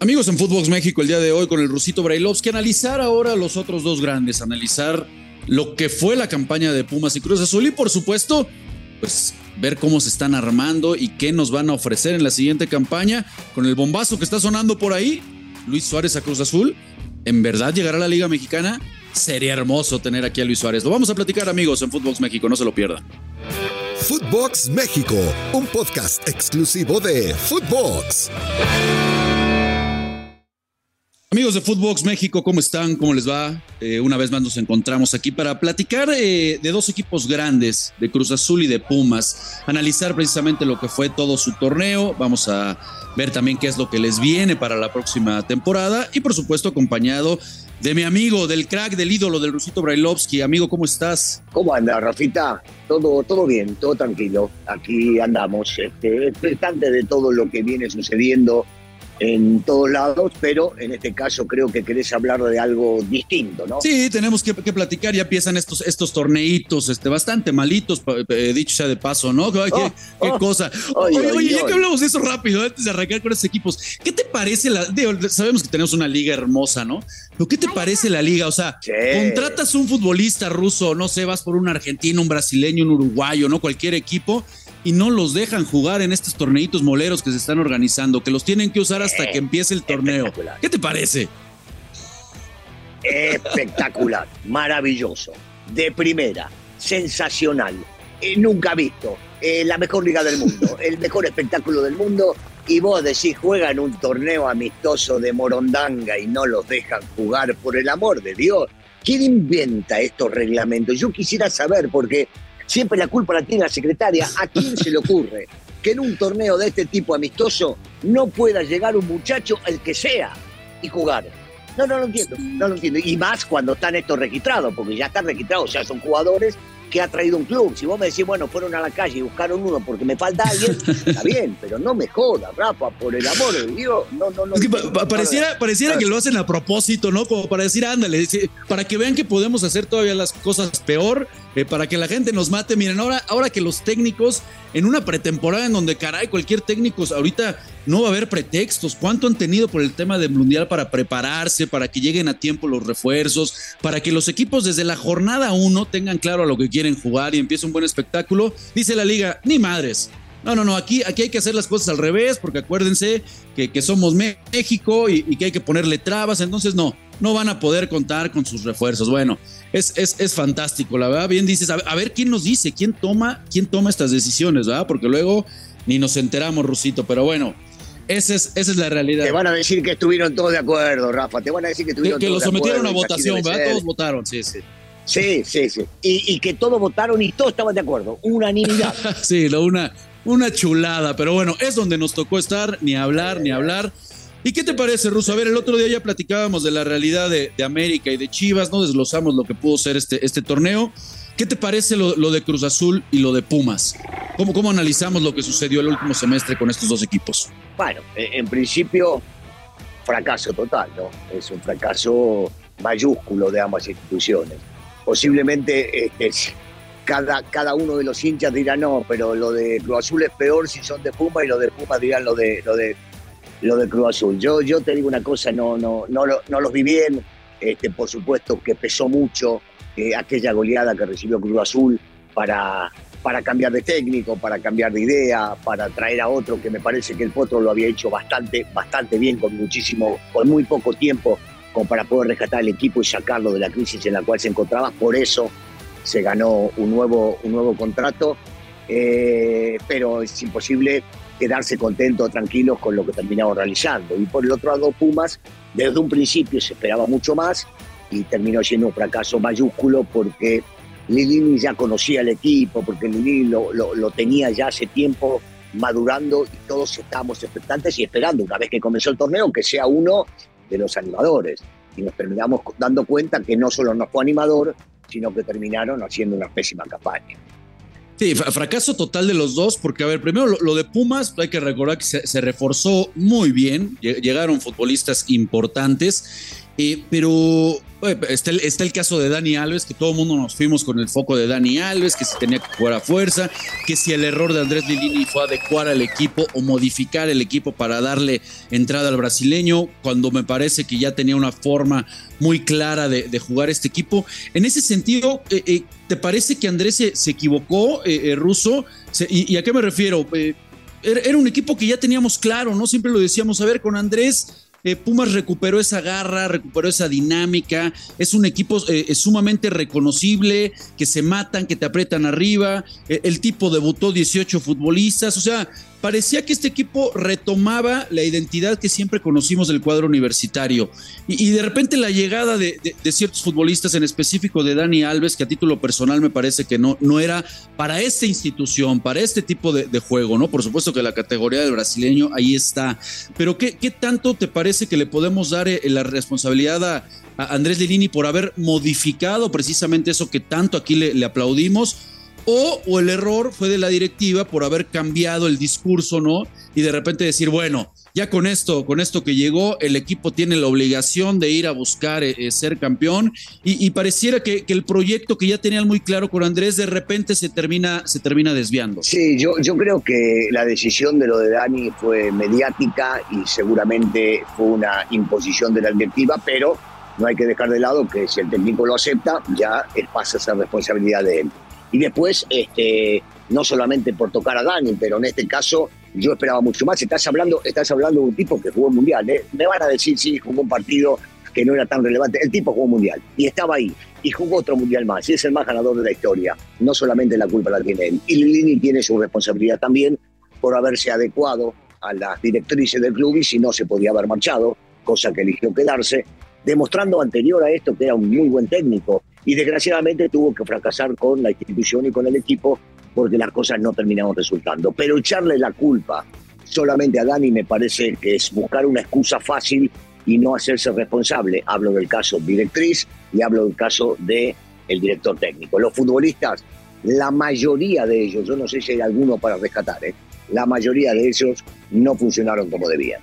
Amigos en Footbox México el día de hoy con el Rusito Brailovsky, analizar ahora los otros dos grandes, analizar lo que fue la campaña de Pumas y Cruz Azul y por supuesto, pues ver cómo se están armando y qué nos van a ofrecer en la siguiente campaña con el bombazo que está sonando por ahí, Luis Suárez a Cruz Azul. ¿En verdad llegará a la Liga Mexicana? Sería hermoso tener aquí a Luis Suárez. Lo vamos a platicar amigos en Footbox México, no se lo pierdan. Footbox México, un podcast exclusivo de Footbox. Amigos de Footbox México, ¿cómo están? ¿Cómo les va? Eh, una vez más nos encontramos aquí para platicar eh, de dos equipos grandes, de Cruz Azul y de Pumas, analizar precisamente lo que fue todo su torneo, vamos a ver también qué es lo que les viene para la próxima temporada y por supuesto acompañado de mi amigo, del crack, del ídolo, del Rusito Brailovsky. Amigo, ¿cómo estás? ¿Cómo anda, Rafita? Todo, todo bien, todo tranquilo. Aquí andamos, este, expectante de todo lo que viene sucediendo en todos lados, pero en este caso creo que querés hablar de algo distinto, ¿no? Sí, tenemos que, platicar, ya empiezan estos, estos torneitos este, bastante malitos, dicho sea de paso, ¿no? ¿Qué, qué oh, cosa? Oh, oye, oye, ya que hablamos de eso rápido, antes de arrancar con estos equipos, ¿qué te parece la... sabemos que tenemos una liga hermosa, ¿no? Pero ¿qué te parece la liga? O sea, contratas un futbolista ruso, no sé, vas por un argentino, un brasileño, un uruguayo, ¿no? Cualquier equipo y no los dejan jugar en estos torneitos moleros que se están organizando, que los tienen que usar hasta que empiece el torneo. ¿Qué te parece? Espectacular, maravilloso, de primera, sensacional, eh, nunca visto, eh, la mejor liga del mundo, el mejor espectáculo del mundo. Y vos decís, juegan un torneo amistoso de Morondanga y no los dejan jugar, por el amor de Dios. ¿Quién inventa estos reglamentos? Yo quisiera saber, porque Siempre la culpa la tiene la secretaria. ¿A quién se le ocurre que en un torneo de este tipo amistoso no pueda llegar un muchacho, el que sea, y jugar? No, no lo entiendo, no lo entiendo. Y más cuando están estos registrados, porque ya están registrados, ya son jugadores que ha traído un club. Si vos me decís, bueno, fueron a la calle y buscaron uno porque me falta alguien, está bien, pero no me jodas, Rafa, por el amor de Dios. No, no, no. pareciera, pareciera que lo hacen a propósito, ¿no? Como para decir, ándale, para que vean que podemos hacer todavía las cosas peor, eh, para que la gente nos mate. Miren, ahora, ahora que los técnicos en una pretemporada en donde, caray, cualquier técnico ahorita no va a haber pretextos. ¿Cuánto han tenido por el tema del Mundial para prepararse, para que lleguen a tiempo los refuerzos, para que los equipos desde la jornada uno tengan claro a lo que quieren jugar y empiece un buen espectáculo? Dice la liga, ni madres. No, no, no, aquí, aquí hay que hacer las cosas al revés, porque acuérdense que, que somos México y, y, que hay que ponerle trabas, entonces no, no van a poder contar con sus refuerzos. Bueno, es, es, fantástico, la verdad. Bien dices, a, ver quién nos dice, quién toma, quién toma estas decisiones, ¿verdad? Porque luego ni nos enteramos, Rusito, pero bueno. Esa es, esa es la realidad. Te van a decir que estuvieron todos de acuerdo, Rafa. Te van a decir que estuvieron que, que lo sometieron a votación, ¿verdad? Todos votaron, sí, sí. Sí, sí, sí. Y, y, que todos votaron y todos estaban de acuerdo. Unanimidad. sí, lo, una, una chulada. Pero bueno, es donde nos tocó estar, ni hablar, ni hablar. ¿Y qué te parece, Ruso? A ver, el otro día ya platicábamos de la realidad de, América y de Chivas, no desglosamos lo que pudo ser este, este torneo. ¿Qué te parece lo, de Cruz Azul y lo de Pumas? ¿Cómo, ¿Cómo analizamos lo que sucedió el último semestre con estos dos equipos? Bueno, en principio, fracaso total, ¿no? Es un fracaso mayúsculo de ambas instituciones. Posiblemente este, cada, cada uno de los hinchas dirá no, pero lo de Cruz Azul es peor si son de Pumas y lo de Pumas dirán lo de, lo de lo de Cruz Azul. Yo, yo te digo una cosa, no, no, no, no los vi bien, este, por supuesto que pesó mucho eh, aquella goleada que recibió Cruz Azul para, para cambiar de técnico, para cambiar de idea, para traer a otro que me parece que el Potro lo había hecho bastante, bastante bien, con muchísimo, con muy poco tiempo, como para poder rescatar el equipo y sacarlo de la crisis en la cual se encontraba. Por eso se ganó un nuevo, un nuevo contrato. Eh, pero es imposible quedarse contentos, tranquilos con lo que terminamos realizando. Y por el otro lado, Pumas, desde un principio se esperaba mucho más y terminó siendo un fracaso mayúsculo porque Lilini ya conocía el equipo, porque Lilini lo, lo, tenía ya hace tiempo madurando y todos estábamos expectantes y esperando una vez que comenzó el torneo que sea uno de los animadores. Y nos terminamos dando cuenta que no solo no fue animador, sino que terminaron haciendo una pésima campaña. Sí, fracaso total de los dos, porque a ver, primero lo, de Pumas, hay que recordar que se, reforzó muy bien, llegaron futbolistas importantes pero está el, está el, caso de Dani Alves, que todo el mundo nos fuimos con el foco de Dani Alves, que si tenía que jugar a fuerza, que si el error de Andrés Lilini fue adecuar al equipo o modificar el equipo para darle entrada al brasileño, cuando me parece que ya tenía una forma muy clara de, jugar este equipo. En ese sentido, eh, eh, ¿te parece que Andrés se, equivocó, eh, Russo? Y, a qué me refiero? era un equipo que ya teníamos claro, ¿no? Siempre lo decíamos, a ver, con Andrés eh, Pumas recuperó esa garra, recuperó esa dinámica, es un equipo eh, sumamente reconocible, que se matan, que te aprietan arriba, eh, el tipo debutó 18 futbolistas, o sea, parecía que este equipo retomaba la identidad que siempre conocimos del cuadro universitario. Y, de repente la llegada de, ciertos futbolistas, en específico de Dani Alves, que a título personal me parece que no, no era para esta institución, para este tipo de, juego, ¿no? Por supuesto que la categoría del brasileño ahí está. Pero ¿qué, qué tanto te parece que le podemos dar eh, la responsabilidad a, Andrés Lilini por haber modificado precisamente eso que tanto aquí le aplaudimos? O, el error fue de la directiva por haber cambiado el discurso, ¿no? Y de repente decir, bueno, ya con esto, con esto que llegó, el equipo tiene la obligación de ir a buscar eh, eh, ser campeón y, pareciera que, el proyecto que ya tenían muy claro con Andrés de repente se termina, se termina desviando. Sí, yo, yo creo que la decisión de lo de Dani fue mediática y seguramente fue una imposición de la directiva, pero no hay que dejar de lado que si el técnico lo acepta, ya pasa a ser responsabilidad de él. Y después, este, no solamente por tocar a Dani, pero en este caso yo esperaba mucho más. Estás hablando, estás hablando de un tipo que jugó mundial. ¿eh? Me van a decir, sí, jugó un partido que no era tan relevante. El tipo jugó mundial y estaba ahí. Y jugó otro mundial más. Y es el más ganador de la historia. No solamente la culpa la tiene él. Y Lilini tiene su responsabilidad también por haberse adecuado a las directrices del club y si no se podía haber marchado, cosa que eligió quedarse, demostrando anterior a esto que era un muy buen técnico y desgraciadamente tuvo que fracasar con la institución y con el equipo porque las cosas no terminaron resultando. Pero echarle la culpa solamente a Dani me parece que es buscar una excusa fácil y no hacerse responsable. Hablo del caso directriz y hablo del caso del el director técnico. Los futbolistas, la mayoría de ellos, yo no sé si hay alguno para rescatar, ¿eh? la mayoría de ellos no funcionaron como debían.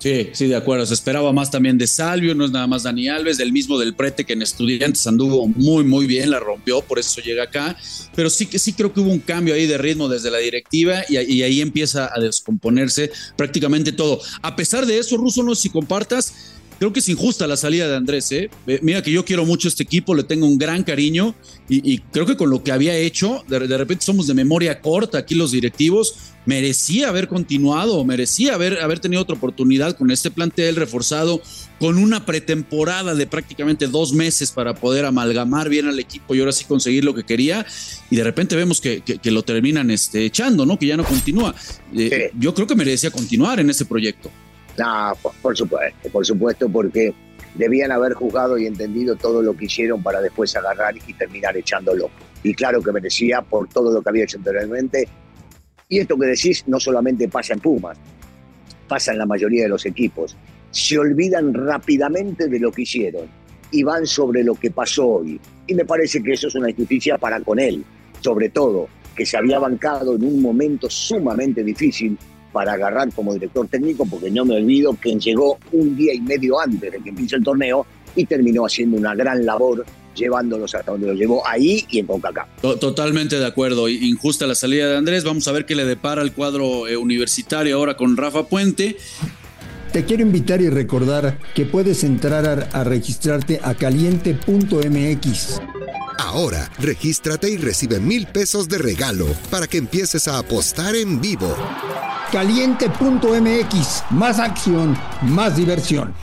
Sí, sí, de acuerdo. Se esperaba más también de Salvio, no es nada más Dani Alves, del mismo del Prete que en Estudiantes anduvo muy, muy bien, la rompió, por eso llega acá. Pero sí que sí creo que hubo un cambio ahí de ritmo desde la directiva y, ahí empieza a descomponerse prácticamente todo. A pesar de eso, Russo, no sé si compartas, creo que es injusta la salida de Andrés. ¿eh? Mira que yo quiero mucho este equipo, le tengo un gran cariño y, creo que con lo que había hecho, de, repente somos de memoria corta aquí los directivos, merecía haber continuado, merecía haber, haber tenido otra oportunidad con este plantel reforzado, con una pretemporada de prácticamente dos meses para poder amalgamar bien al equipo y ahora sí conseguir lo que quería. Y de repente vemos que, lo terminan este, echando, ¿no? Que ya no continúa. Eh, yo creo que merecía continuar en ese proyecto. No, por, supuesto, por supuesto, porque debían haber juzgado y entendido todo lo que hicieron para después agarrar y terminar echándolo. Y claro que merecía por todo lo que había hecho anteriormente. Y esto que decís no solamente pasa en Pumas, pasa en la mayoría de los equipos. Se olvidan rápidamente de lo que hicieron y van sobre lo que pasó hoy. Y me parece que eso es una injusticia para con él, sobre todo que se había bancado en un momento sumamente difícil para agarrar como director técnico, porque no me olvido que llegó un día y medio antes de que empiece el torneo y terminó haciendo una gran labor llevándolos hasta donde los llevó ahí y en CONCACAF. Totalmente de acuerdo. Injusta la salida de Andrés. Vamos a ver qué le depara el cuadro eh, universitario ahora con Rafa Puente. Te quiero invitar y recordar que puedes entrar a registrarte a caliente.mx. Ahora, regístrate y recibe mil pesos de regalo para que empieces a apostar en vivo caliente.mx. Más acción, más diversión.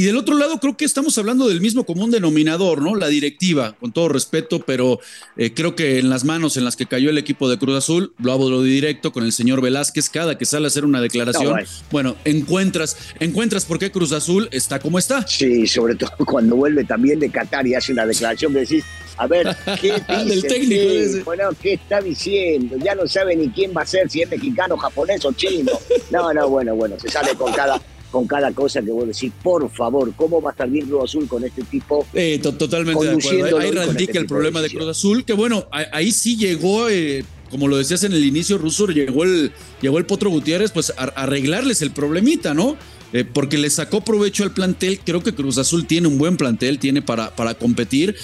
Y del otro lado creo que estamos hablando del mismo común denominador, ¿no? La directiva, con todo respeto, pero eh, creo que en las manos en las que cayó el equipo de Cruz Azul, lo hablo directo con el señor Velázquez, cada que sale a hacer una declaración, bueno. encuentras, encuentras por qué Cruz Azul está como está. Sí, sobre todo cuando vuelve también de Qatar y hace una declaración que decís, a ver, ¿qué dice? técnico bueno, ¿qué está diciendo? Ya no sabe ni quién va a ser, si es mexicano, japonés o chino. No, no, bueno, bueno, se sale con cada con cada cosa que vos decís, por favor, ¿cómo va a estar bien Cruz Azul con este tipo? Eh, totalmente de acuerdo. Ahí, radica este el problema de, Cruz Azul, que bueno, ahí, sí llegó, eh, como lo decías en el inicio, Russo, llegó el, llegó el Potro Gutiérrez, pues a, arreglarles el problemita, ¿no? Eh, porque le sacó provecho al plantel. Creo que Cruz Azul tiene un buen plantel, tiene para, para competir.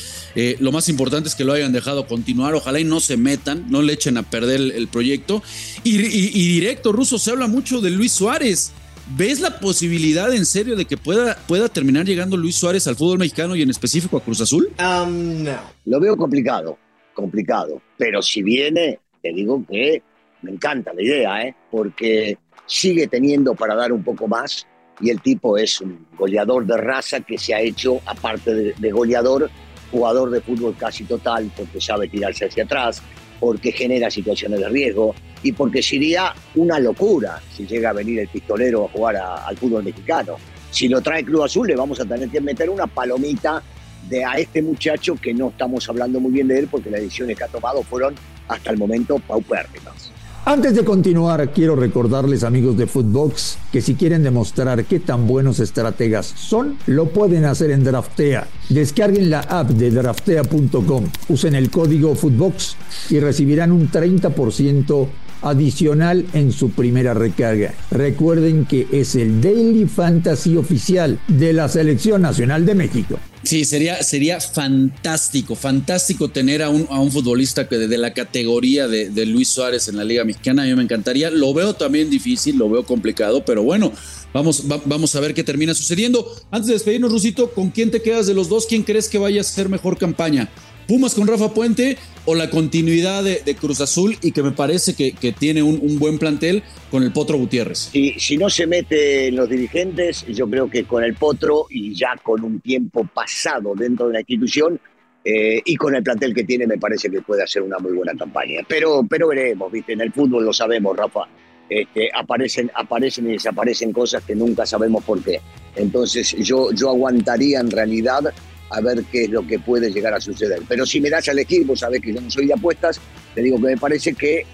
lo más importante es que lo hayan dejado continuar. Ojalá y no se metan, no le echen a perder el, proyecto. Y, y, directo, Russo, se habla mucho de Luis Suárez. ¿Ves la posibilidad en serio de que pueda, pueda terminar llegando Luis Suárez al fútbol mexicano y en específico a Cruz Azul? Um, no. Lo veo complicado, complicado. Pero si viene, te digo que me encanta la idea, ¿eh? porque sigue teniendo para dar un poco más y el tipo es un goleador de raza que se ha hecho, aparte de, de goleador, jugador de fútbol casi total, porque sabe tirarse hacia atrás, porque genera situaciones de riesgo y porque sería una locura si llega a venir el pistolero a jugar al fútbol mexicano. Si lo trae Club Azul, le vamos a tener que meter una palomita de a este muchacho que no estamos hablando muy bien de él porque las decisiones que ha tomado fueron hasta el momento paupérrimas. Antes de continuar, quiero recordarles amigos de Footbox que si quieren demostrar qué tan buenos estrategas son, lo pueden hacer en Draftea. Descarguen la app de draftea.com, usen el código Footbox y recibirán un 30% adicional en su primera recarga. Recuerden que es el Daily Fantasy oficial de la Selección Nacional de México. Sí, sería, sería fantástico, fantástico tener a un, a un futbolista que de, la categoría de, Luis Suárez en la Liga Mexicana. A mí me encantaría. Lo veo también difícil, lo veo complicado, pero bueno, vamos, vamos a ver qué termina sucediendo. Antes de despedirnos, Rusito, ¿con quién te quedas de los dos? ¿Quién crees que vaya a ser mejor campaña? Pumas con Rafa Puente o la continuidad de, Cruz Azul y que me parece que, tiene un, buen plantel con el Potro Gutiérrez. Si, si no se mete en los dirigentes, yo creo que con el Potro y ya con un tiempo pasado dentro de la institución eh, y con el plantel que tiene, me parece que puede hacer una muy buena campaña. Pero, pero veremos, ¿viste? En el fútbol lo sabemos, Rafa. Este, aparecen, aparecen y desaparecen cosas que nunca sabemos por qué. Entonces yo, yo aguantaría en realidad a ver qué es lo que puede llegar a suceder. Pero si me das a elegir, vos sabés que yo no soy de apuestas, te digo que me parece que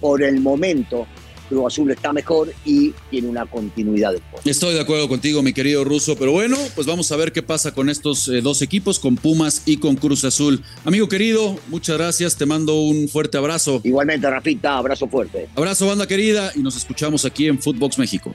por el momento Cruz Azul está mejor y tiene una continuidad de Estoy de acuerdo contigo, mi querido Ruso, pero bueno, pues vamos a ver qué pasa con estos eh, dos equipos, con Pumas y con Cruz Azul. Amigo querido, muchas gracias, te mando un fuerte abrazo. Igualmente, Rafita, abrazo fuerte. Abrazo, banda querida, y nos escuchamos aquí en Footbox México.